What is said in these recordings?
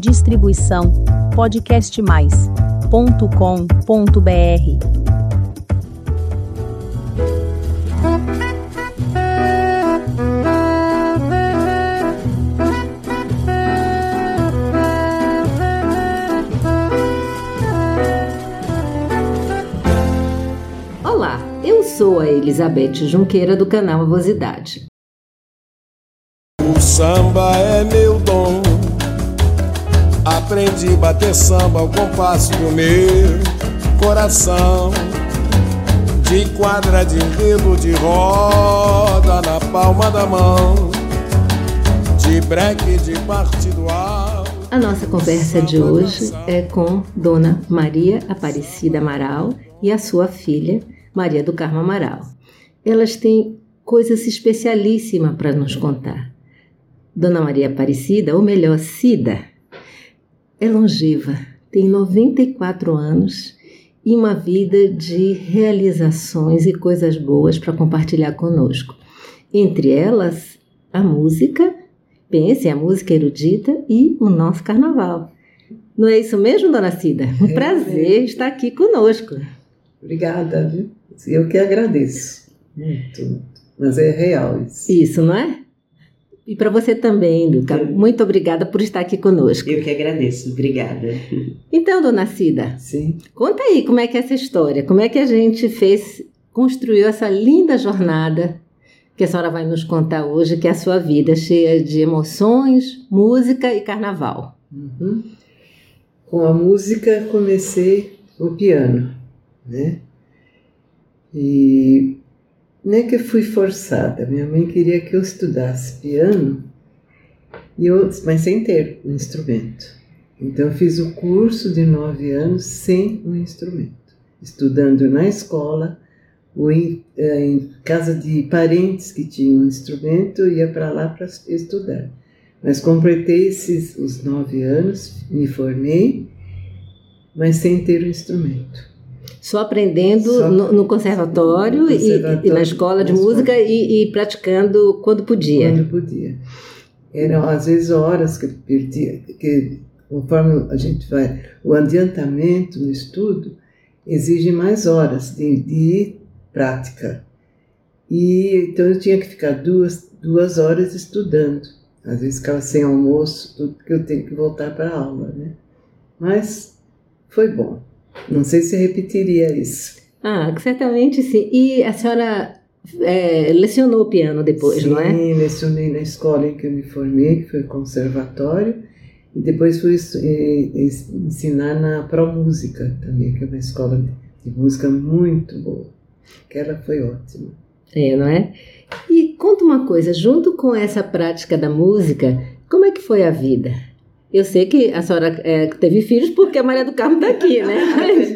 Distribuição podcastmais.com.br. Olá, eu sou a Elizabeth Junqueira do canal Avosidade. O samba é meu dom. Aprendi a bater samba ao compasso do meu coração. De quadra de enredo de roda na palma da mão. De breque de partido alto. A nossa conversa de hoje é com Dona Maria Aparecida Amaral e a sua filha, Maria do Carmo Amaral. Elas têm coisas especialíssimas para nos contar. Dona Maria Aparecida, ou melhor, Cida, é longeva, tem 94 anos e uma vida de realizações e coisas boas para compartilhar conosco. Entre elas, a música, pense, a música erudita e o nosso carnaval. Não é isso mesmo, dona Cida? Um É, prazer é. estar aqui conosco. Obrigada, viu? Eu que agradeço. Muito, muito. Mas é real isso. Isso, não é? E para você também, Luca. Muito obrigada por estar aqui conosco. Eu que agradeço, obrigada. Então, dona Cida, Sim. conta aí como é que é essa história, como é que a gente fez, construiu essa linda jornada que a senhora vai nos contar hoje, que é a sua vida, cheia de emoções, música e carnaval. Uhum. Com a música comecei o piano, né? E não é que eu fui forçada. Minha mãe queria que eu estudasse piano, e eu, mas sem ter um instrumento. Então eu fiz o curso de nove anos sem um instrumento, estudando na escola ou em, eh, em casa de parentes que tinham um instrumento, ia para lá para estudar. Mas completei esses os nove anos, me formei, mas sem ter um instrumento. Só aprendendo Só no, no conservatório, no e- E, conservatório, na escola de música e, e praticando quando podia. Quando podia. Eram às vezes horas que eu perdia, que conforme a gente vai, o adiantamento no estudo exige mais horas de, de prática. E então eu tinha que ficar duas, duas horas estudando. Às vezes ficava sem almoço, tudo porque eu tenho que voltar para a aula, né? Mas foi bom. Não sei se repetiria isso. Ah, certamente sim. E a senhora é, lecionou piano depois, Sim, não é? lecionei na escola em que eu me formei, que foi o conservatório, e depois fui ensinar na Promúsica também, que é uma escola de, música muito boa. Aquela foi ótima. É, não é? E conta uma coisa, junto com essa prática da música, como é que foi a vida? Eu sei que a senhora é, teve filhos porque a Maria do Carmo está aqui, né?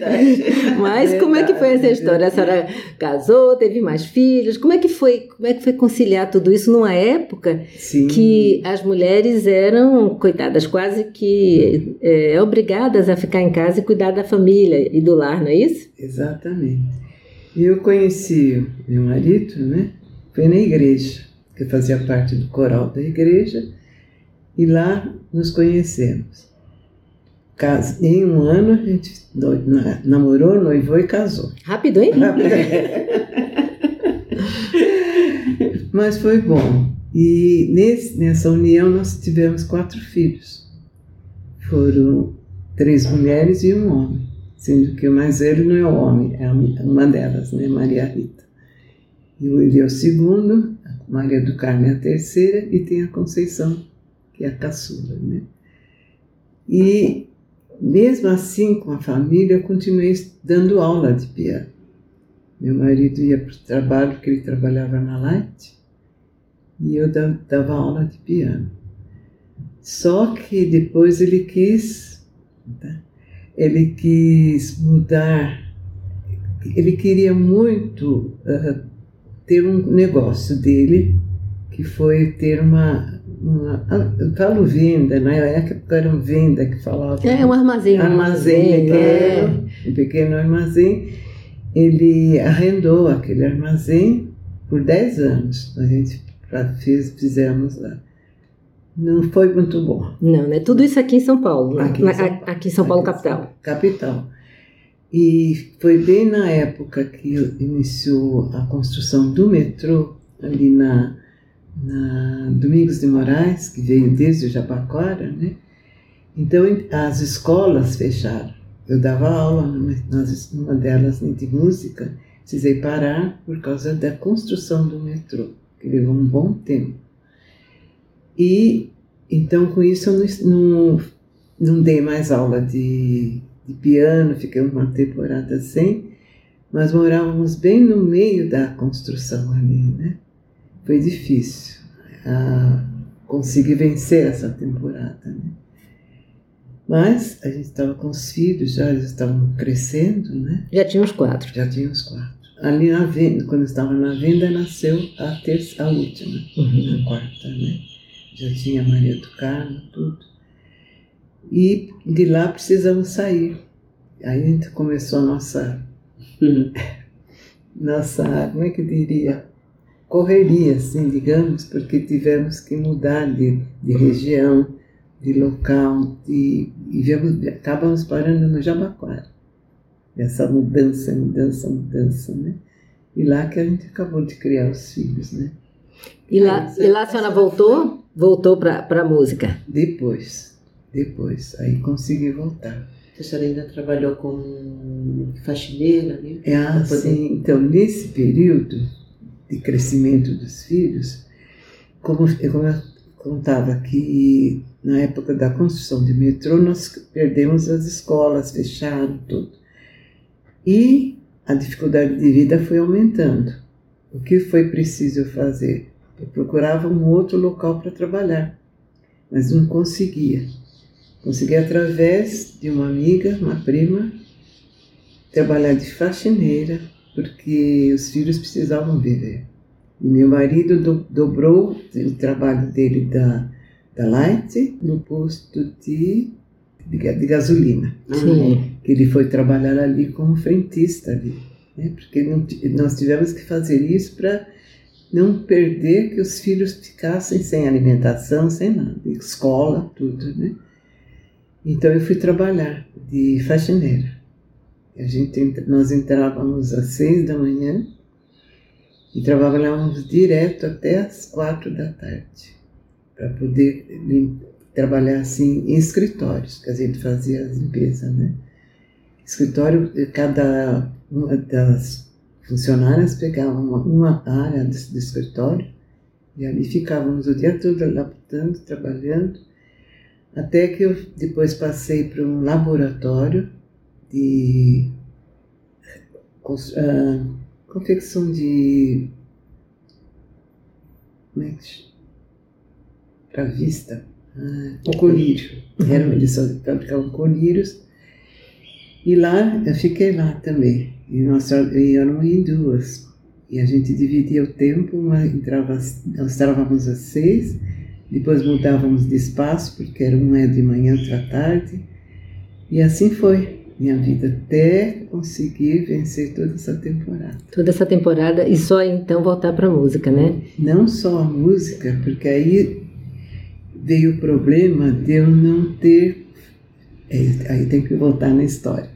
Mas, mas como é que foi essa história? A senhora casou, teve mais filhos? Como é que foi? Como é que foi conciliar tudo isso numa época Sim, que as mulheres eram, coitadas, quase que é, obrigadas a ficar em casa e cuidar da família e do lar, não é isso? exatamente. E eu conheci meu marido, né? Foi na igreja, que eu fazia parte do coral da igreja, e lá nos conhecemos. Em um ano a gente namorou, noivou e casou. Rápido, hein? Mas foi bom. E nesse, nessa união nós tivemos quatro filhos. Foram três mulheres e um homem. Sendo que o mais velho não é o homem, é uma delas, né? Maria Rita. E o ele é o segundo, a Maria do Carmo é a terceira e tem a Conceição, que é a caçula, né? E mesmo assim, com a família, continuei dando aula de piano. Meu marido ia para o trabalho, porque ele trabalhava na Light, e eu da- dava aula de piano. Só que depois ele quis, tá? ele quis mudar, ele queria muito ah, ter um negócio dele, que foi ter uma, eu falo venda, na época era venda que falava. É um armazém. um armazém, é. pequeno, um pequeno armazém. Ele arrendou aquele armazém por 10 anos. A gente fez, fizemos lá. Não foi muito bom. Não, né? Tudo isso aqui em São Paulo. né? Aqui em São aqui em São Paulo, Aqui capital. Capital. E foi bem na época que iniciou a construção do metrô, ali na, na Domingos de Moraes, que veio desde o Jabaquara, né? Então as escolas fecharam. Eu dava aula numa, delas de música, precisei parar por causa da construção do metrô, que levou um bom tempo. E então com isso eu não, não, não dei mais aula de, de piano, fiquei uma temporada sem, mas morávamos bem no meio da construção ali, né? Foi difícil ah, conseguir vencer essa temporada, né? Mas a gente estava com os filhos, já eles estavam crescendo, né? Já tinha uns quatro. Já tinha os quatro. Ali na venda, quando estava na venda, nasceu a terça, a última, Uhum. a quarta, né? Já tinha Maria do Carmo, tudo. E de lá precisamos sair. Aí a gente começou a nossa, nossa, como é que eu diria? Correria, assim, digamos, porque tivemos que mudar de, de região, de local, de, e viemos, acabamos parando no Jabaquara. Essa mudança, mudança, mudança, né? E lá que a gente acabou de criar os filhos, né? E lá, e lá a senhora voltou? Voltou para a música. Depois, depois, aí consegui voltar. A senhora ainda trabalhou como faxineira, né? É assim, então nesse período de crescimento dos filhos, como eu, contava que na época da construção do metrô nós perdemos as escolas, fecharam tudo. E a dificuldade de vida foi aumentando. O que foi preciso fazer? Eu procurava um outro local para trabalhar, mas não conseguia. Consegui através de uma amiga, uma prima, trabalhar de faxineira, porque os filhos precisavam viver. E meu marido do, dobrou o trabalho dele da, da Light no posto de, de, de gasolina, Sim. que ele foi trabalhar ali como frentista ali, né? porque não nós tivemos que fazer isso para não perder que os filhos ficassem sem alimentação, sem nada, escola, tudo, né? Então eu fui trabalhar de faxineira. A gente, nós entrávamos às seis da manhã e trabalhávamos direto até às quatro da tarde, para poder trabalhar assim em escritórios, que a gente fazia as limpezas, né? Escritório, eh, cada uma das funcionárias pegava uma, uma área do, do escritório e ali ficávamos o dia todo laputando, trabalhando, até que eu depois passei para um laboratório de ah, confecção de. Como é que? Para vista. Ah, o colírio. Era uma edição, fabricavam colírios. E lá, eu fiquei lá também. E nós e éramos em duas. E a gente dividia o tempo, uma entrava, nós entrávamos às seis, depois mudávamos de espaço, porque era uma é de manhã, outra tarde. E assim foi minha vida, até conseguir vencer toda essa temporada. Toda essa temporada e só então voltar para a música, né? Não só a música, porque aí veio o problema de eu não ter. é, Aí tem que voltar na história.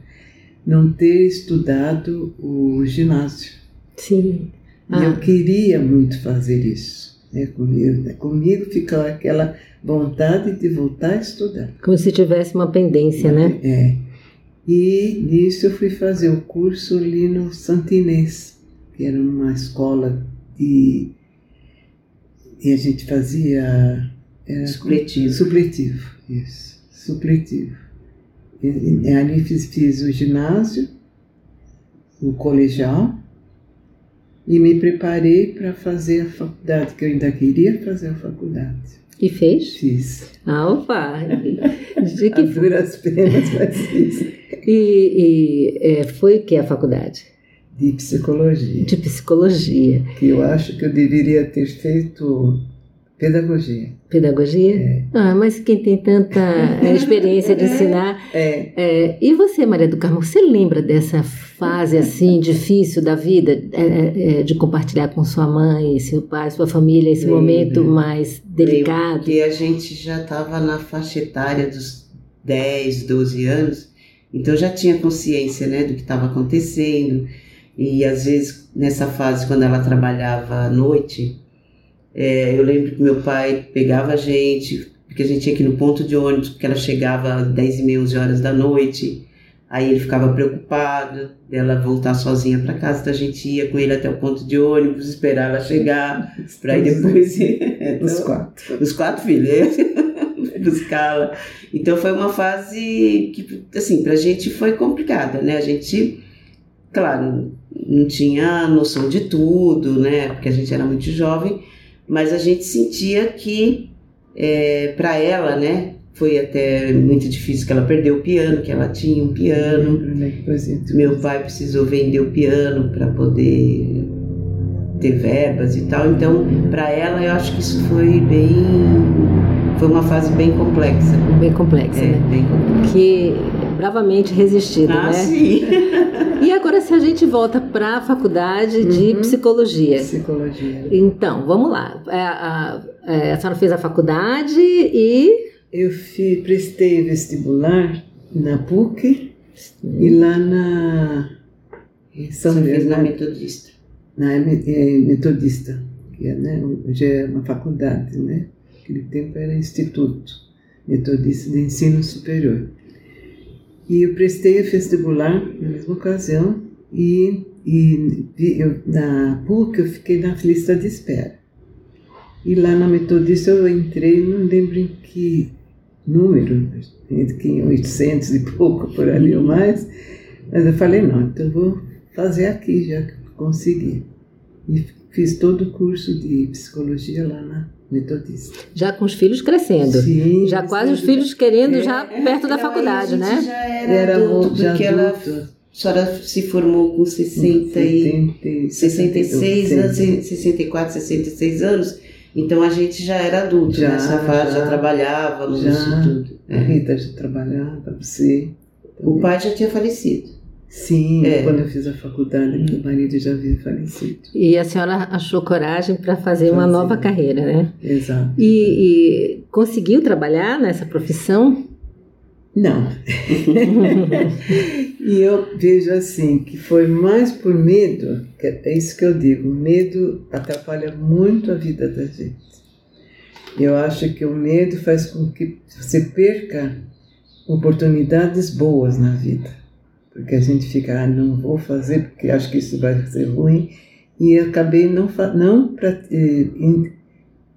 Não ter estudado o ginásio. Sim. E Ah. eu queria muito fazer isso. Né? Comigo, comigo ficou aquela vontade de voltar a estudar. Como se tivesse uma pendência, né? É. E nisso eu fui fazer o curso ali no Santinês, que era uma escola de. E a gente fazia. Era Supletivo. Supletivo, isso. Supletivo. E, e ali fiz, fiz o ginásio, o colegial, e me preparei para fazer a faculdade, que eu ainda queria fazer a faculdade. E fez? Fiz. Ah, opa! De A que duras penas, mas fiz. E, e é, foi o que a faculdade? De psicologia. De psicologia. que eu acho que eu deveria ter feito Pedagogia. Pedagogia? É. Ah, mas quem tem tanta eh, experiência de ensinar. É, É, e você, Maria do Carmo, você lembra dessa fase assim difícil da vida, é, é, é, de compartilhar com sua mãe, seu pai, sua família, esse momento mais delicado? Porque a gente já estava na faixa etária dos 10, 12 anos, então já tinha consciência né, do que estava acontecendo. E às vezes, nessa fase, quando ela trabalhava à noite, é, eu lembro que meu pai pegava a gente, porque a gente tinha que ir no ponto de ônibus, porque ela chegava às 10 e meia, 11 horas da noite. Aí ele ficava preocupado dela voltar sozinha para casa, então a gente ia com ele até o ponto de ônibus, esperar ela chegar, para aí depois ir. os Então, quatro. os quatro filhos, buscá-la. Então foi uma fase que, assim, pra gente foi complicada, né? A gente, claro, não tinha noção de tudo, né? Porque a gente era muito jovem, mas a gente sentia que, é, para ela, né? Foi até muito difícil que ela perdeu o piano, que ela tinha um piano. Meu pai precisou vender o piano para poder ter verbas e tal. Então, para ela, eu acho que isso foi bem. Foi uma fase bem complexa. Bem complexa, É, né? bem complexa. Que bravamente resistido, Ah, né? sim. E agora se a gente volta para a faculdade de Uhum. psicologia. Psicologia. Então, vamos lá. É, a, é, a senhora fez a faculdade e Eu fi, prestei vestibular na PUC e lá na em São Você fez na Metodista. na eh, Metodista, que é, né, hoje é uma faculdade, né? Naquele tempo era Instituto Metodista de Ensino Superior. E eu prestei o vestibular na mesma ocasião e, e eu, na PUC eu fiquei na lista de espera. E lá na Metodista eu entrei, não lembro em que número, entre que em 800 e pouco por ali ou mais, mas eu falei, não, então vou fazer aqui já que consegui. E fiz todo o curso de psicologia lá na Metodista. já com os filhos crescendo. Sim, Já quase os filhos querendo É, já perto da Não, faculdade, aí a gente né? Já era, Era adulto, já porque ela, adulto. a senhora se formou com 60 e 66 anos, 64, 66 anos. Então a gente já era adulto Já, nessa fase, já, já. trabalhávamos Já. e tudo. A É. Rita já trabalhava, você. O pai já tinha falecido. Sim, É. quando eu fiz a faculdade, meu marido já havia falecido. E a senhora achou coragem para fazer uma Fazer. nova carreira, né? Exato. E, e conseguiu trabalhar nessa profissão? Não. e eu vejo assim, que foi mais por medo, que é isso que eu digo, medo atrapalha muito a vida da gente. Eu acho que o medo faz com que você perca oportunidades boas na vida. Porque a gente fica, ah, não vou fazer porque acho que isso vai ser ruim. E acabei não, não eh, en-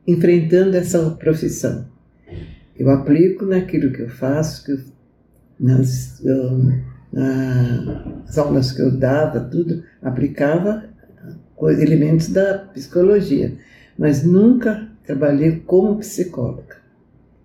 enfrentando essa profissão. Eu aplico naquilo que eu faço, que eu, nas, nas aulas que eu dava, tudo, aplicava elementos da psicologia, mas nunca trabalhei como psicóloga.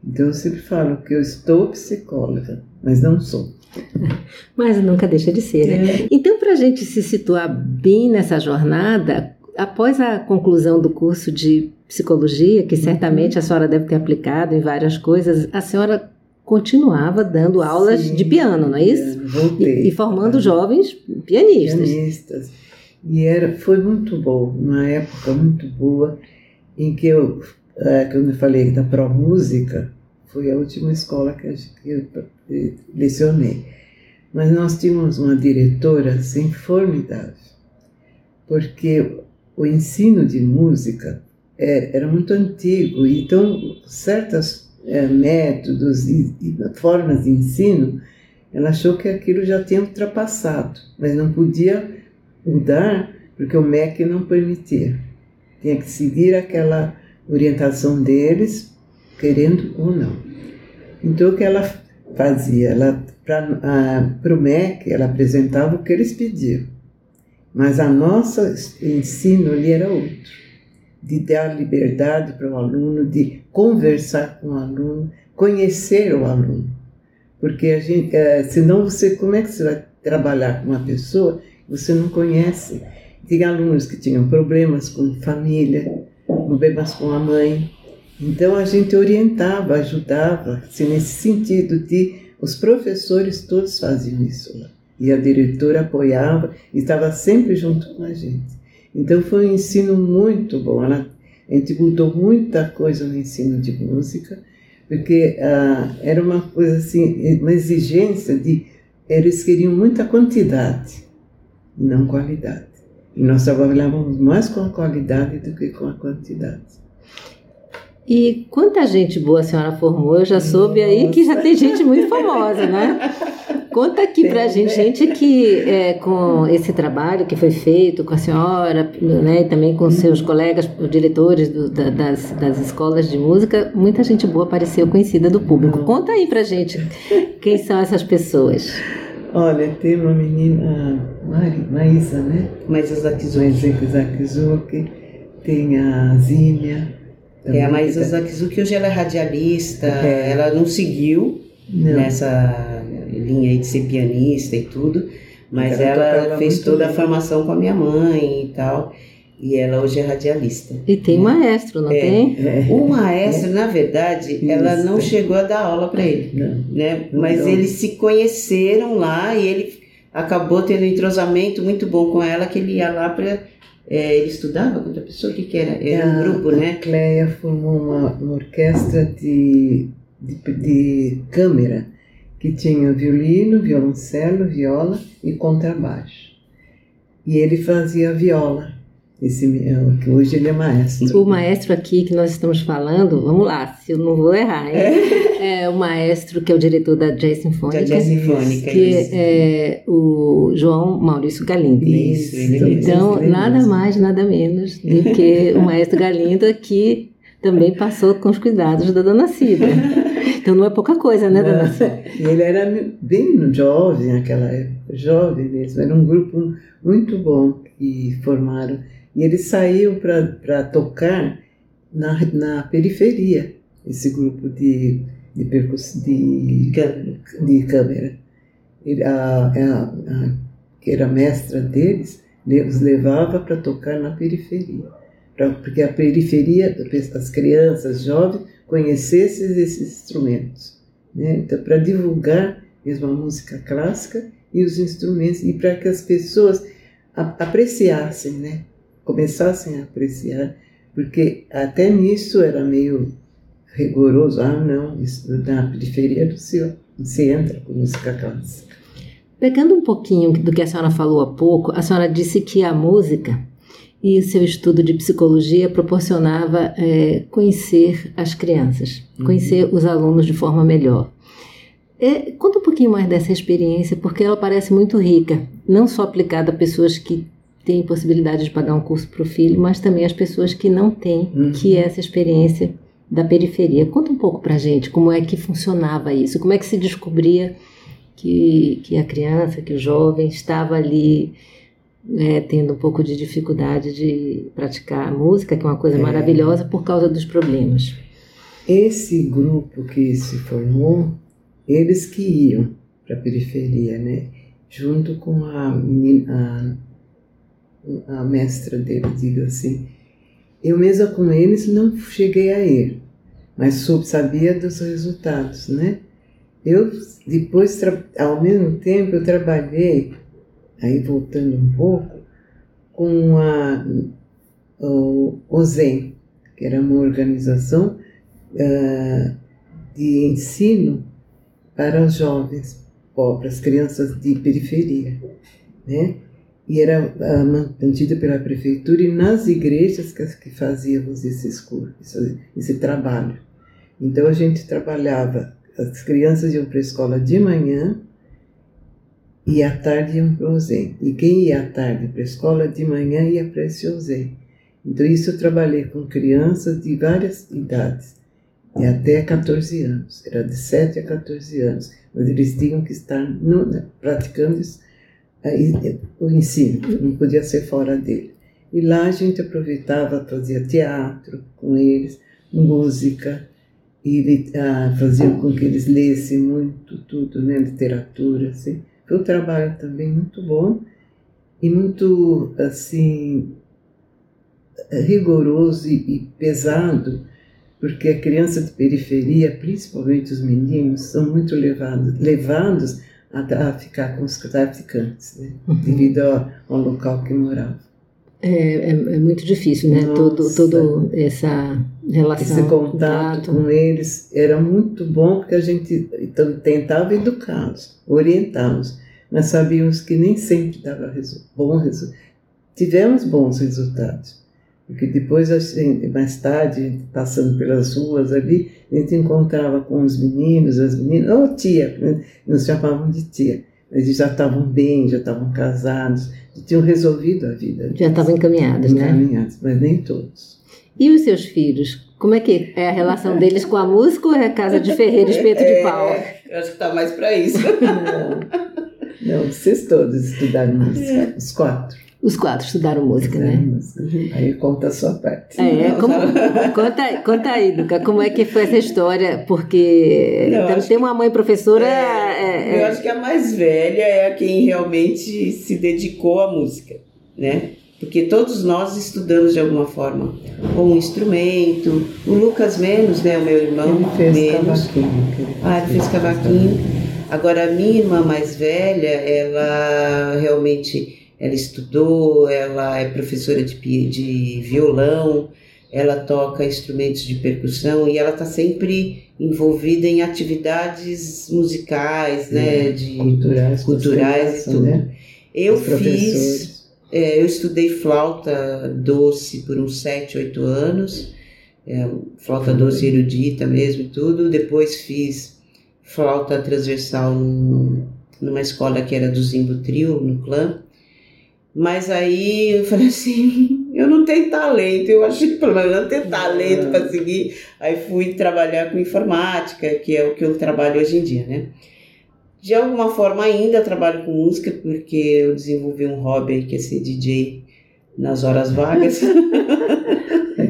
Então eu sempre falo que eu estou psicóloga, mas não sou. Mas nunca deixa de ser, né? Então, para a gente se situar bem nessa jornada, após a conclusão do curso de psicologia, que certamente a senhora deve ter aplicado em várias coisas, a senhora continuava dando aulas Sim, de piano, não é isso? Voltei. E, e formando jovens pianistas. pianistas. E era, foi muito bom, uma época muito boa, em que eu, é, quando eu falei da Pro Música, foi a última escola que, eu lecionei. Mas nós tínhamos uma diretora assim formidável, porque o ensino de música era, muito antigo, então certos eh, métodos e formas de ensino ela achou que aquilo já tinha ultrapassado, mas não podia mudar porque o MEC não permitia. Tinha que seguir aquela orientação deles, querendo ou não. Então o que ela fazia? Ela para o MEC ela apresentava o que eles pediam, mas a nossa ensino ali era outro, de dar liberdade para o aluno, de conversar com o aluno, conhecer o aluno. Porque a gente, é, senão você, como é que você vai trabalhar com uma pessoa que você não conhece? Tinha alunos que tinham problemas com família, problemas com a mãe, Então a gente orientava, ajudava, assim, nesse sentido de os professores todos faziam isso lá. E a diretora apoiava e estava sempre junto com a gente. Então foi um ensino muito bom. Ela, a gente mudou muita coisa no ensino de música, porque ah, era uma coisa assim, uma exigência de. Eles queriam muita quantidade, não qualidade. E nós trabalhávamos mais com a qualidade do que com a quantidade. E quanta gente boa a senhora formou, eu já soube Nossa. aí que já tem gente muito famosa, né? Conta aqui tem, pra gente, né? gente que é, com esse trabalho que foi feito com a senhora, né, e também com seus colegas, diretores do, da, das, das escolas de música, muita gente boa apareceu conhecida do público. Conta aí pra gente quem são essas pessoas. Olha, tem uma menina, Mari, Maísa, né? Maísa. Maísa Zakizuki, tem a Zínia, é, a Maísa Zakizuki hoje ela é radialista, é. ela não seguiu não. nessa linha aí de ser pianista e tudo, mas ela, ela fez toda bem. a formação com a minha mãe e tal. E ela hoje é radialista. E tem maestro, não é, tem? É. O maestro, na verdade, Isso. ela não chegou a dar aula para ele, não. né? Mas não. eles se conheceram lá e ele acabou tendo um entrosamento muito bom com ela, que ele ia lá para é, ele estudava com outra pessoa? O que, que era? Era um grupo, né? A Cleia formou uma, uma orquestra de, de, de, câmera que tinha violino, violoncelo, viola e contrabaixo. E ele fazia viola, esse, é, que hoje ele é maestro. O maestro aqui que nós estamos falando, vamos lá, se eu não vou errar, hein? É é o maestro que é o diretor da Jazz Sinfônica. Da Jazz Sinfônica, que isso. é o João Maurício Galindo. Isso, ele Então, nada mais, nada menos do que o maestro Galindo que também passou com os cuidados da Dona Cida. Então não é pouca coisa, né, Dona Cida? Ele era bem jovem naquela época, jovem mesmo. Era um grupo muito bom que formaram. E eles saíam para tocar na, na periferia, esse grupo de de, percuss... de, de câmera. A, a, a, que era mestra deles, os levava para tocar na periferia. Pra, porque a periferia, as crianças, jovens, conhecessem esses instrumentos. Né? Então, para divulgar mesmo a música clássica e os instrumentos, e para que as pessoas apreciassem, né? começassem a apreciar, porque até nisso era meio rigoroso. Ah, não, isso, na periferia do senhor, você entra com música clássica. Pegando um pouquinho do que a senhora falou há pouco, a senhora disse que a música e o seu estudo de psicologia proporcionava é, conhecer as crianças, uhum. conhecer os alunos de forma melhor. É, conta um pouquinho mais dessa experiência, porque ela parece muito rica, não só aplicada a pessoas que têm possibilidade de pagar um curso para o filho, mas também as pessoas que não têm, uhum. que essa experiência da periferia. Conta um pouco para gente como é que funcionava isso, como é que se descobria que, que a criança, que o jovem estava ali é, tendo um pouco de dificuldade de praticar a música, que é uma coisa é. maravilhosa, por causa dos problemas. Esse grupo que se formou, eles que iam para a periferia, né? Junto com a menina, a, a mestra dele, diga assim, eu mesma com eles não cheguei a ir, mas soube, sabia dos resultados, né? Eu depois, ao mesmo tempo, eu trabalhei, aí voltando um pouco, com a, o, o ZEM, que era uma organização uh, de ensino para os jovens pobres, crianças de periferia, né? E era uh, mantida pela prefeitura e nas igrejas que, fazíamos esses cursos, esse, trabalho. Então a gente trabalhava, as crianças iam para a escola de manhã e à tarde iam para o OZEM. E quem ia à tarde para a escola de manhã ia para esse OZEM. Então isso eu trabalhei com crianças de várias idades, e até 14 anos, era de 7 a 14 anos, mas eles tinham que estar no, praticando isso o ensino, não podia ser fora dele. E lá a gente aproveitava, fazia teatro com eles, música, e ah, fazia com que eles lessem muito tudo, né, literatura, assim. Foi um trabalho também muito bom e muito, assim, rigoroso e, e pesado, porque a criança de periferia, principalmente os meninos, são muito levados, levados a, a ficar com os traficantes, né? Uhum. devido ao, ao local que moravam. É, é, é muito difícil, né? Todo, Nossa. todo essa relação. Esse contato com eles era muito bom porque a gente então, tentava educá-los, orientá-los, mas sabíamos que nem sempre dava resu bom resultado. Tivemos bons resultados, porque depois, assim, mais tarde, passando pelas ruas ali, a gente encontrava com os meninos, as meninas, ou oh, tia, né? nos chamavam de tia, eles já estavam bem, já estavam casados, já tinham resolvido a vida. Já estavam encaminhados, né? Encaminhados, mas nem todos. E os seus filhos? Como é que é a relação deles com a música ou é a casa de ferreiro espeto de pau? É, eu acho que tá mais para isso. Não, não, vocês todos estudaram música, os quatro. Os quatro estudaram música, né? Música. Aí conta a sua parte. É, como, conta, conta aí, Luca, como é que foi essa história? Porque Não, tem, uma mãe professora. É, é, eu acho que a mais velha é a quem realmente se dedicou à música, né? Porque todos nós estudamos de alguma forma, ou um instrumento, o Lucas menos, né? O meu irmão Ele fez menos. cavaquinho. Ah, ele fez cavaquinho. Agora, a minha irmã mais velha, ela realmente ela estudou, ela é professora de, de violão, ela toca instrumentos de percussão e ela está sempre envolvida em atividades musicais, né? De, Culturais, culturais e tudo. né? eu fiz, é, eu estudei flauta doce por uns 7, 8 anos, é, flauta doce erudita mesmo e tudo. Depois fiz flauta transversal num- numa escola que era do Zimbo Trio, no clã. Mas aí eu falei assim, eu não tenho talento, eu achei que pelo menos não tenho talento para seguir. Aí fui trabalhar com informática, que é o que eu trabalho hoje em dia, né? De alguma forma ainda trabalho com música, porque eu desenvolvi um hobby que é ser DJ nas horas vagas.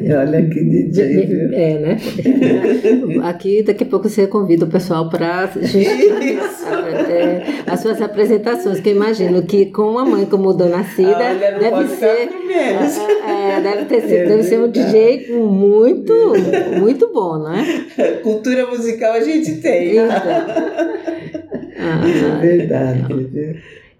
Olha que DJ? É, né? Aqui daqui a pouco você convida o pessoal para as suas apresentações, que eu imagino que com uma mãe como Dona Cida Olha, não deve ser. é, é, deve, ter, sido- É deve ser um verdade. DJ muito, muito bom, não é? Cultura musical a gente tem. Então, É ah, verdade. viu?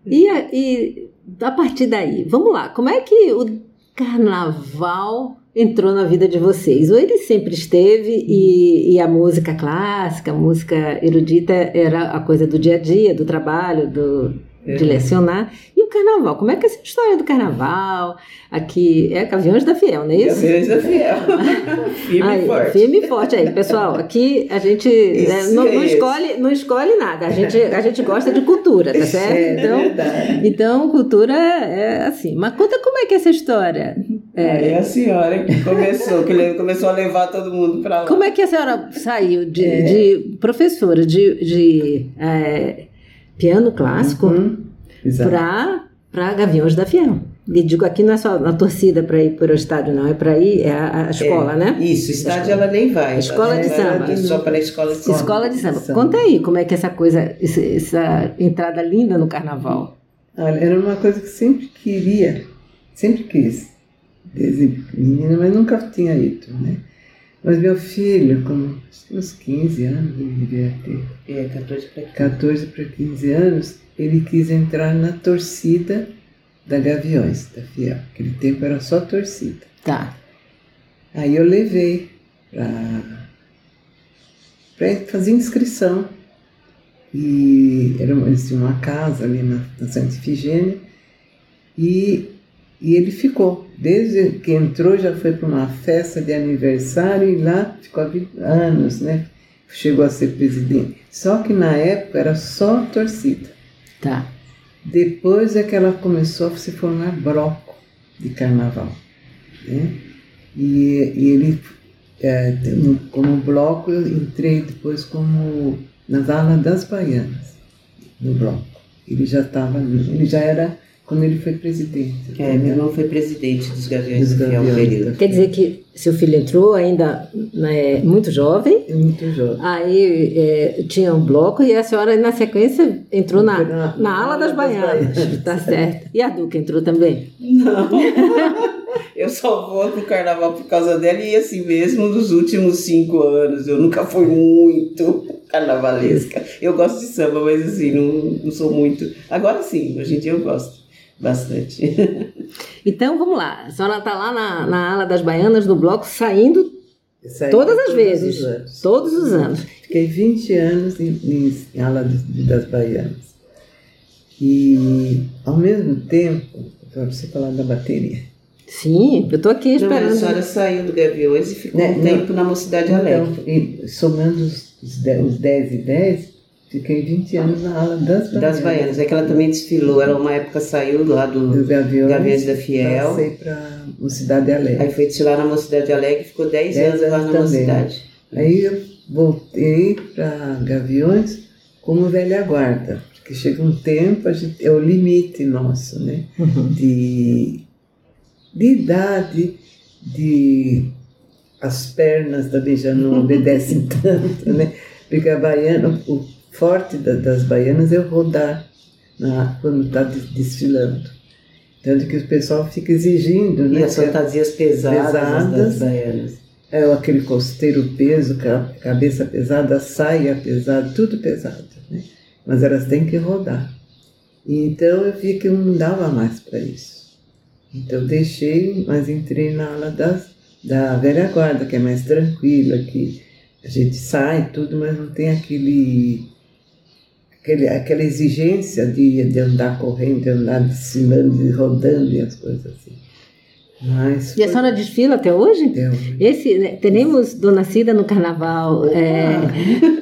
e, e a partir daí, vamos lá, como é que o carnaval entrou na vida de vocês? Ou ele sempre esteve e, e a música clássica, a música erudita era a coisa do dia a dia, do trabalho, do, de lecionar. E o carnaval? Como é que é essa história do carnaval? Aqui é Caviões da Fiel, não é isso? Cabeça da Fiel. Firme Aí, e forte. Firme e forte aí, pessoal. Aqui a gente né, não, não é escolhe, não escolhe nada. A gente, a gente gosta de cultura, tá certo? É Então, verdade. então cultura é assim. Mas conta como é que é essa história. É, é a senhora que começou, que começou a levar todo mundo para lá. Como é que a senhora saiu de, É. de professora de, de é, piano clássico Uhum. Para Gaviões da Fiel? E digo, aqui não é só na torcida para ir para o estádio, não. É para ir, é a, a escola, né? Isso, estádio ela nem vai. Escola Ela de samba. Só para a escola de samba. Escola de samba. Conta aí como é que essa coisa, essa entrada linda no carnaval. Olha, era uma coisa que sempre queria, sempre quis, desde menina, mas nunca tinha ido, né? Mas meu filho, com uns 15 anos, ele devia ter É, 14 para 14 para 15 anos, ele quis entrar na torcida da Gaviões, da Fiel. Aquele tempo era só torcida. Tá. Aí eu levei para fazer inscrição. E era uma, eles tinham uma casa ali na, na Santa Ifigênia. E, e ele ficou. Desde que entrou, já foi para uma festa de aniversário e lá ficou há 20 anos, né? Chegou a ser presidente. Só que na época era só torcida. Tá. Depois é que ela começou a se formar bloco de carnaval. Né? E, e ele, é, como bloco, eu entrei depois como nas alas das baianas, no bloco. Ele já estava, ele já era quando ele foi presidente. É, meu irmão foi presidente dos Gaviões Dos do Fiel período. tá. Quer dizer que seu filho entrou ainda né, muito jovem, É muito jovem. aí é, tinha um bloco e a senhora, na sequência, entrou na, Na- na ala das baianas. Tá certo. E a Duca entrou também? Não. eu só vou pro carnaval por causa dela e assim mesmo nos últimos cinco anos. Eu nunca fui muito carnavalesca. Eu gosto de samba, mas assim, não, não sou muito. Agora sim, hoje em dia eu gosto bastante. Então vamos lá. A senhora está lá na, na ala das baianas do bloco saindo Saí todas as vezes. os. Todos os anos. Fiquei 20 anos em, em, em ala das, das baianas. E, ao mesmo tempo, para você falar da bateria. Sim, eu tô aqui Não, esperando. a senhora saiu do Gaviões e ficou Né, um tempo na Mocidade Alegre. Então, somando os, os, 10, os 10 e 10, fiquei 20 anos na ala das baianas. Das Baianas. É que ela também desfilou. Ela uma época saiu lá Do do. Gaviões, Gaviões da Fiel. Passei para Mocidade Alegre. Aí foi desfilar na Mocidade Alegre e ficou 10 Dez anos lá na também. Mocidade. Aí eu voltei para Gaviões como velha guarda, porque chega um tempo, a gente, é o limite nosso, né? Uhum. De, de idade, de as pernas também já não obedecem tanto, né? Porque a baiana, o forte da- das baianas é o rodar na, quando está desfilando. Tanto que o pessoal fica exigindo, E né? as fantasias pesadas, Pesadas. das baianas. É aquele costeiro peso, ca- cabeça pesada, saia pesada, tudo pesado, né? Mas elas têm que rodar. Então eu vi que eu não dava mais para isso. Então deixei, mas entrei na ala das, da velha guarda, que é mais tranquila, que a gente sai tudo, mas não tem aquele, aquele aquela exigência de, de andar correndo, de andar desfilando, de rodando e as coisas assim. Mas E a senhora desfila até hoje? deu. Esse, né, teremos Dona Cida no carnaval é,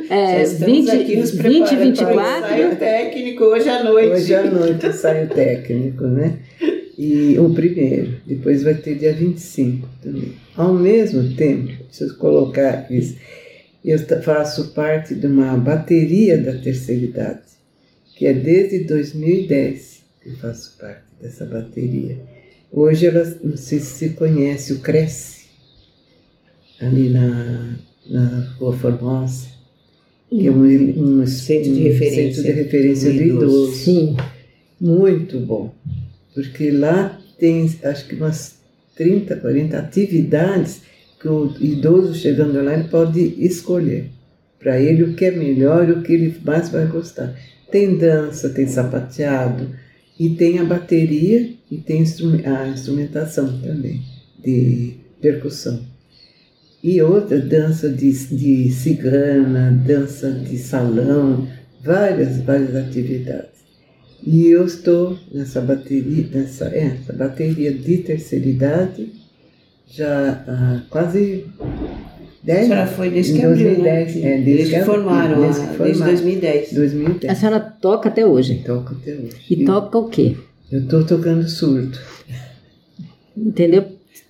é, estamos 20, aqui nos 20 preparando para o 24. ensaio técnico hoje à noite. Hoje à noite sai o técnico, né? E o primeiro, depois vai ter dia 25 também. Ao mesmo tempo, deixa eu colocar isso, eu faço parte de uma bateria da terceira idade, que é desde 2010 que eu faço parte dessa bateria. Hoje elas, não sei se se conhece, o Cresce, ali na, na Rua Formosa, que é um, um Centro de um referência centro de referência do do idoso. idoso. Sim. Muito bom, porque lá tem acho que umas 30, 40 atividades que o idoso chegando lá ele pode escolher para ele o que é melhor e o que ele mais vai gostar. Tem dança, tem sapateado e tem a bateria e tem a instrumentação também de percussão. E outra dança de, de cigana, dança de salão, várias, várias atividades. E eu estou nessa bateria, nessa, é, essa bateria de terceira idade já há quase A 10 senhora foi desde que abriu, né? 2010, é, desde, desde que que formaram, desde, ah, que desde formaram. 2010. 2010. A senhora toca até hoje. Toco até hoje. E toca o quê? Eu estou tocando surdo. Entendeu?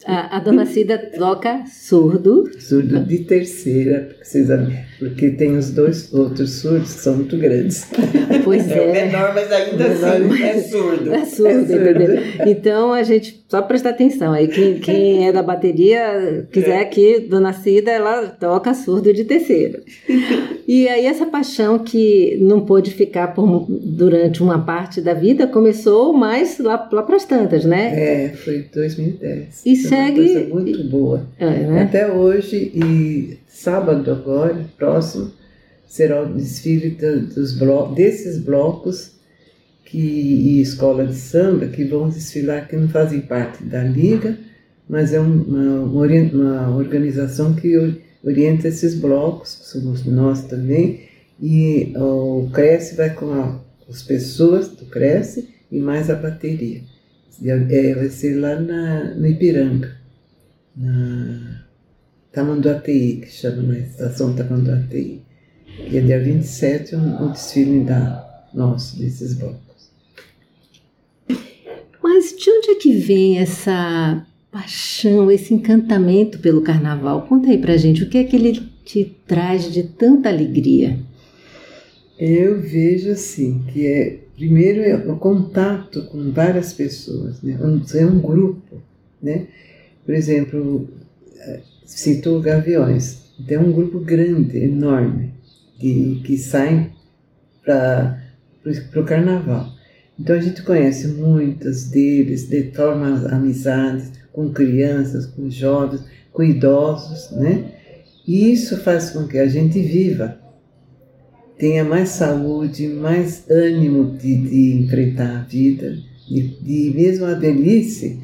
A, a Dona Cida toca surdo. Surdo de terceira, porque, vocês, porque tem os dois outros surdos que são muito grandes. Pois É o é. menor, mas ainda Menor. assim é surdo. É surdo, É surdo. entendeu? Então a gente só prestar atenção aí. Quem, quem é da bateria quiser aqui, Dona Cida, ela toca surdo de terceira. E aí essa paixão que não pôde ficar por, durante uma parte da vida começou mais lá, lá para as tantas, né? É, foi 2010. E Foi uma segue- coisa muito boa. É, né? Até hoje, e sábado agora, próximo, será o desfile dos blo desses blocos que, e escola de samba que vão desfilar, que não fazem parte da liga, mas é um- uma, uma organização que orienta esses blocos, que somos nós também, e o Cresce vai com a- as pessoas do Cresce e mais a bateria. É, vai ser lá na, no Ipiranga, na Tamanduateí, que chama na estação Tamanduateí, que é dia 27 o, o desfile da, nosso, desses blocos. Mas de onde é que vem essa paixão, esse encantamento pelo carnaval? Conta aí pra gente, o que é que ele te traz de tanta alegria? Eu vejo assim, que é, primeiro é o contato com várias pessoas, né? Um, é um grupo, né? Por exemplo, citou Gaviões, tem um grupo grande, enorme, que, saem para o carnaval. Então a gente conhece muitas deles, de, forma amizades, com crianças, com jovens, com idosos, né? E isso faz com que a gente viva, tenha mais saúde, mais ânimo de, de enfrentar a vida, de, de mesmo a velhice,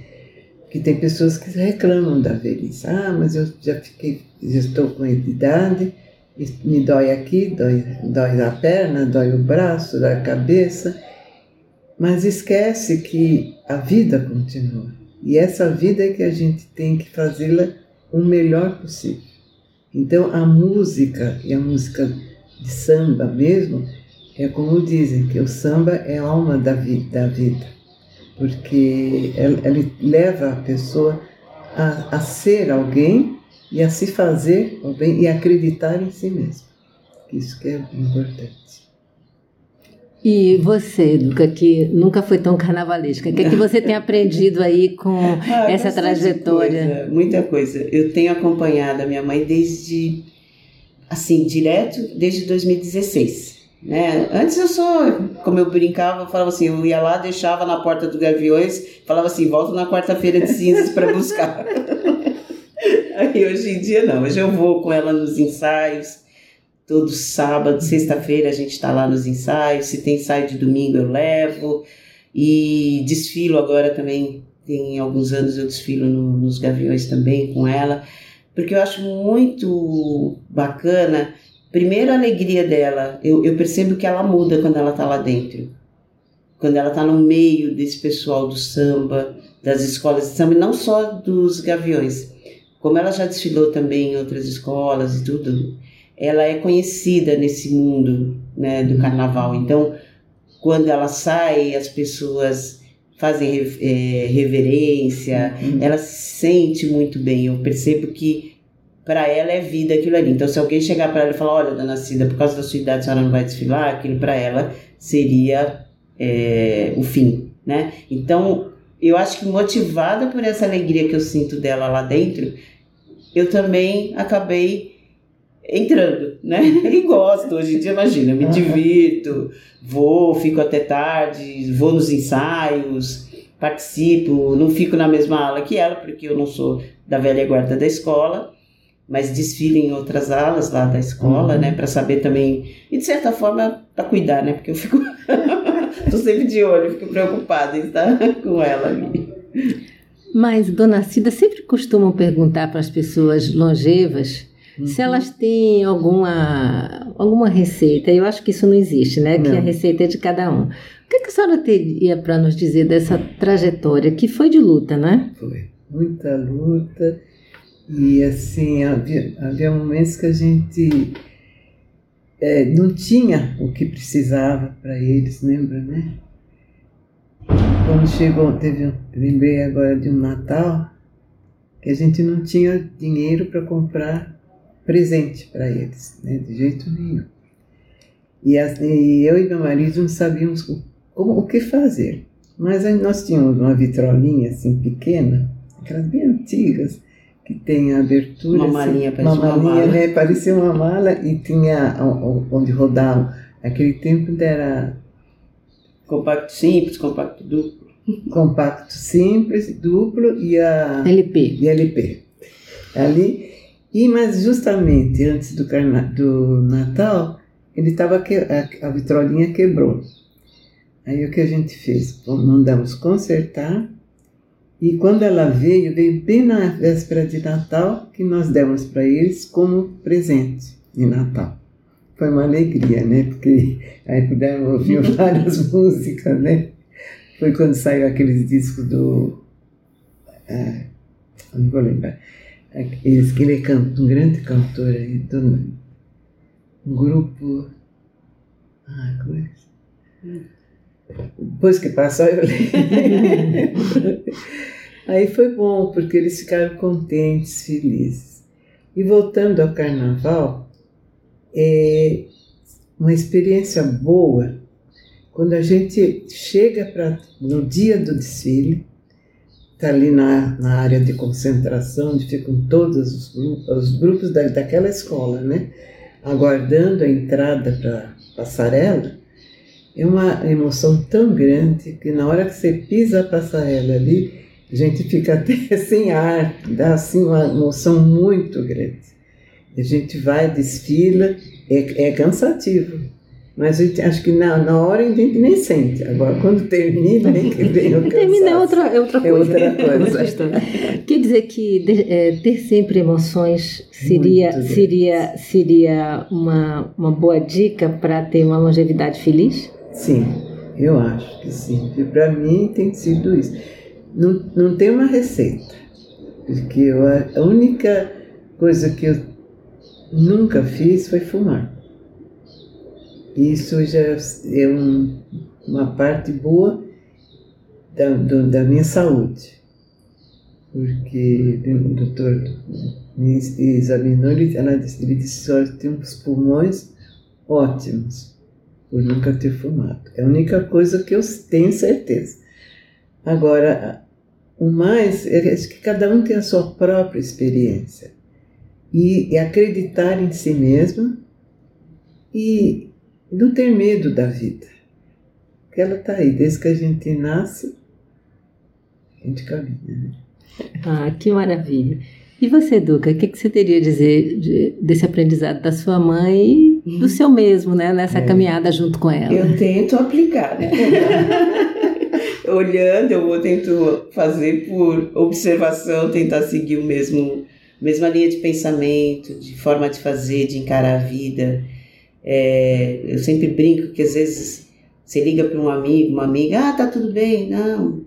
que tem pessoas que reclamam da velhice. Ah, mas eu já fiquei, já estou com idade, me dói aqui, dói, dói a perna, dói o braço, dói a cabeça, mas esquece que a vida continua. E essa vida é que a gente tem que fazê-la o melhor possível. Então a música, e a música de samba mesmo, é como dizem, que o samba é a alma da, vi da vida, porque ele leva a pessoa a, a ser alguém e a se fazer bem e acreditar em si mesmo. Isso que é importante. E você, Luca, que nunca foi tão carnavalesca, o que, é que você tem aprendido aí com ah, essa trajetória? Coisa, muita coisa. Eu tenho acompanhado a minha mãe desde, assim, direto desde 2016. Né? Antes eu sou, como eu brincava, eu falava assim, eu ia lá, deixava na porta do Gaviões, falava assim, volto na quarta-feira de cinzas para buscar. Aí hoje em dia não, hoje eu vou com ela nos ensaios, todo sábado, sexta-feira a gente está lá nos ensaios, se tem ensaio de domingo eu levo, e desfilo agora também, tem alguns anos eu desfilo no, nos Gaviões também com ela, porque eu acho muito bacana, primeiro a alegria dela, eu, eu percebo que ela muda quando ela está lá dentro, quando ela está no meio desse pessoal do samba, das escolas de samba, e não só dos Gaviões, como ela já desfilou também em outras escolas e tudo, ela é conhecida nesse mundo né, do carnaval. Então, quando ela sai, as pessoas fazem é, reverência, uhum. ela se sente muito bem. Eu percebo que para ela é vida aquilo ali. Então, se alguém chegar para ela e falar: Olha, dona Cida, por causa da sua idade a senhora não vai desfilar, aquilo para ela seria é, o fim. Né? Então, eu acho que motivada por essa alegria que eu sinto dela lá dentro, eu também acabei entrando, né? E gosto. Hoje em dia, imagina, me divirto, vou, fico até tarde, vou nos ensaios, participo, não fico na mesma aula que ela, porque eu não sou da velha guarda da escola, mas desfilo em outras alas lá da escola, uhum. né? Para saber também, e de certa forma, para cuidar, né? Porque eu fico. tô sempre de olho, fico preocupada em estar com ela ali. Mas, dona Cida, sempre costumam perguntar para as pessoas longevas uhum. se elas têm alguma, alguma receita. Eu acho que isso não existe, né? Não. Que a receita é de cada um. O que, que a senhora teria para nos dizer dessa trajetória, que foi de luta, né? Foi. Muita luta. E, assim, havia, havia momentos que a gente é, não tinha o que precisava para eles, lembra, né? Quando chegou, teve, lembrei agora de um Natal, que a gente não tinha dinheiro para comprar presente para eles, né, de jeito nenhum. E, e, eu e meu marido não sabíamos como, o que fazer. Mas nós tínhamos uma vitrolinha assim pequena, aquelas bem antigas, que tem a abertura. Uma assim, malinha, uma, uma malinha, né? Parecia uma mala e tinha onde rodava. Naquele tempo era Compacto simples, compacto duplo. Compacto simples, duplo e a LP. E LP. Ali, e mas justamente antes do, carna, do Natal, ele estava que a, a vitrolinha quebrou. Aí o que a gente fez? Mandamos consertar e quando ela veio, veio bem na véspera de Natal que nós demos para eles como presente de Natal foi uma alegria, né? Porque aí pudemos ouvir várias músicas, né? Foi quando saiu aqueles discos do. Ah, não vou lembrar. Eles, ele é um grande cantor aí, do, um grupo. Ah, como é Depois que passou, eu lembro. aí foi bom, porque eles ficaram contentes, felizes. E voltando ao carnaval, é uma experiência boa quando a gente chega para no dia do desfile, está ali na, na área de concentração, onde ficam todos os grupos, os grupos da, daquela escola, né? aguardando a entrada para a passarela, é uma emoção tão grande que na hora que você pisa a passarela ali, A gente fica até sem ar, dá assim uma emoção muito grande. A gente vai, desfila, é, é cansativo. Mas acho que na, na hora a gente nem sente. Agora, quando termina, é que vem o Termina é outra, é outra coisa. É outra coisa. Quer dizer que de, é, ter sempre emoções seria, seria, seria uma, uma boa dica para ter uma longevidade feliz? Sim, eu acho que sim. Para mim tem sido isso. Não, não tem uma receita. Porque eu, a única coisa que eu nunca fiz foi fumar. Isso já é um, uma parte boa da, do, da minha saúde. Porque o doutor me examinou e disse, ele disse, olha, tem uns pulmões ótimos por nunca ter fumado. É a única coisa que eu tenho certeza. Agora, o mais, é que cada um tem a sua própria experiência. E, e acreditar em si mesmo e não ter medo da vida. Porque ela está aí, desde que a gente nasce, a gente caminha. Né? Ah, que maravilha. E você, Duca, o que, que você teria a dizer de, desse aprendizado da sua mãe do seu mesmo, né? Nessa é. caminhada junto com ela? Eu tento aplicar, né? Olhando, eu tento fazer por observação, tentar seguir o mesmo, mesma linha de pensamento, de forma de fazer, de encarar a vida. É, eu sempre brinco que às vezes você liga para um amigo, uma amiga, ah, tá tudo bem, não,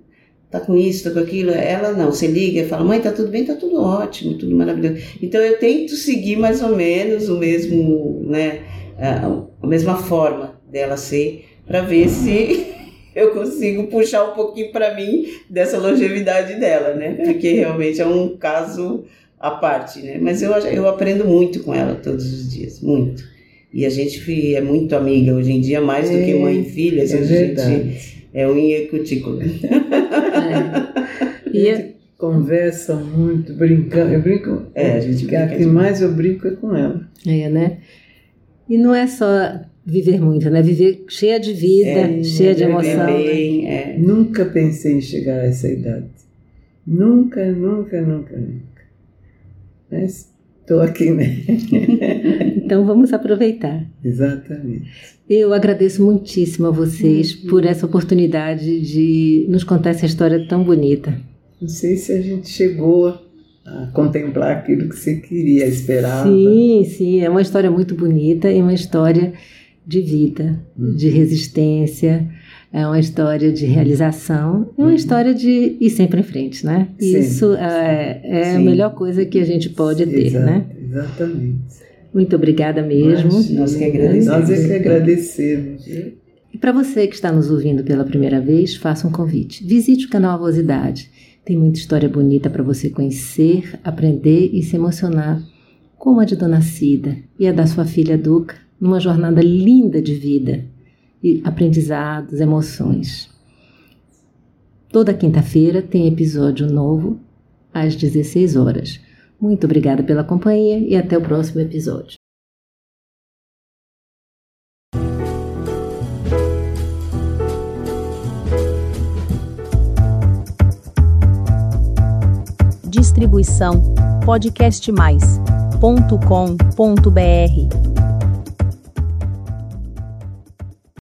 tá com isso, tá com aquilo. Ela não, você liga e fala, mãe, tá tudo bem, tá tudo ótimo, tudo maravilhoso. Então eu tento seguir mais ou menos o mesmo, né, a, mesma forma dela ser, para ver se eu consigo puxar um pouquinho para mim dessa longevidade dela, né? Porque realmente é um caso à parte, né? Mas eu, eu aprendo muito com ela todos os dias, muito. E a gente é muito amiga hoje em dia, mais é, do que é, mãe e filha. É a gente é unha e cutícula. É. E a gente conversa muito, brincando. Eu brinco. É, a gente brinca. A que mais eu brinco é com ela. É, né? E não é só viver muito, né? Viver cheia de vida, é, cheia de emoção. Bem, é. Nunca pensei em chegar a essa idade. Nunca, nunca, nunca, nunca. Mas estou aqui, né? então vamos aproveitar. Exatamente. Eu agradeço muitíssimo a vocês uhum. por essa oportunidade de nos contar essa história tão bonita. Não sei se a gente chegou a contemplar aquilo que você queria, esperava. Sim, sim, é uma história muito bonita e uma história de vida, uhum. de resistência, é uma história de realização e uma uhum. história de ir sempre em frente, né? Sim, Isso é, é a melhor coisa que a gente pode ter, né? Exatamente. Muito obrigada mesmo. Mas, nós que agradecemos. Nós é que agradecemos. E para você que está nos ouvindo pela primeira vez, faça um convite. Visite o canal Avosidade. Tem muita história bonita para você conhecer, aprender e se emocionar, como a de Dona Cida e a da sua filha Duca, numa jornada linda de vida aprendizados, emoções. Toda quinta-feira tem episódio novo às 16 horas. Muito obrigada pela companhia e até o próximo episódio. Distribuição podcastmais.com.br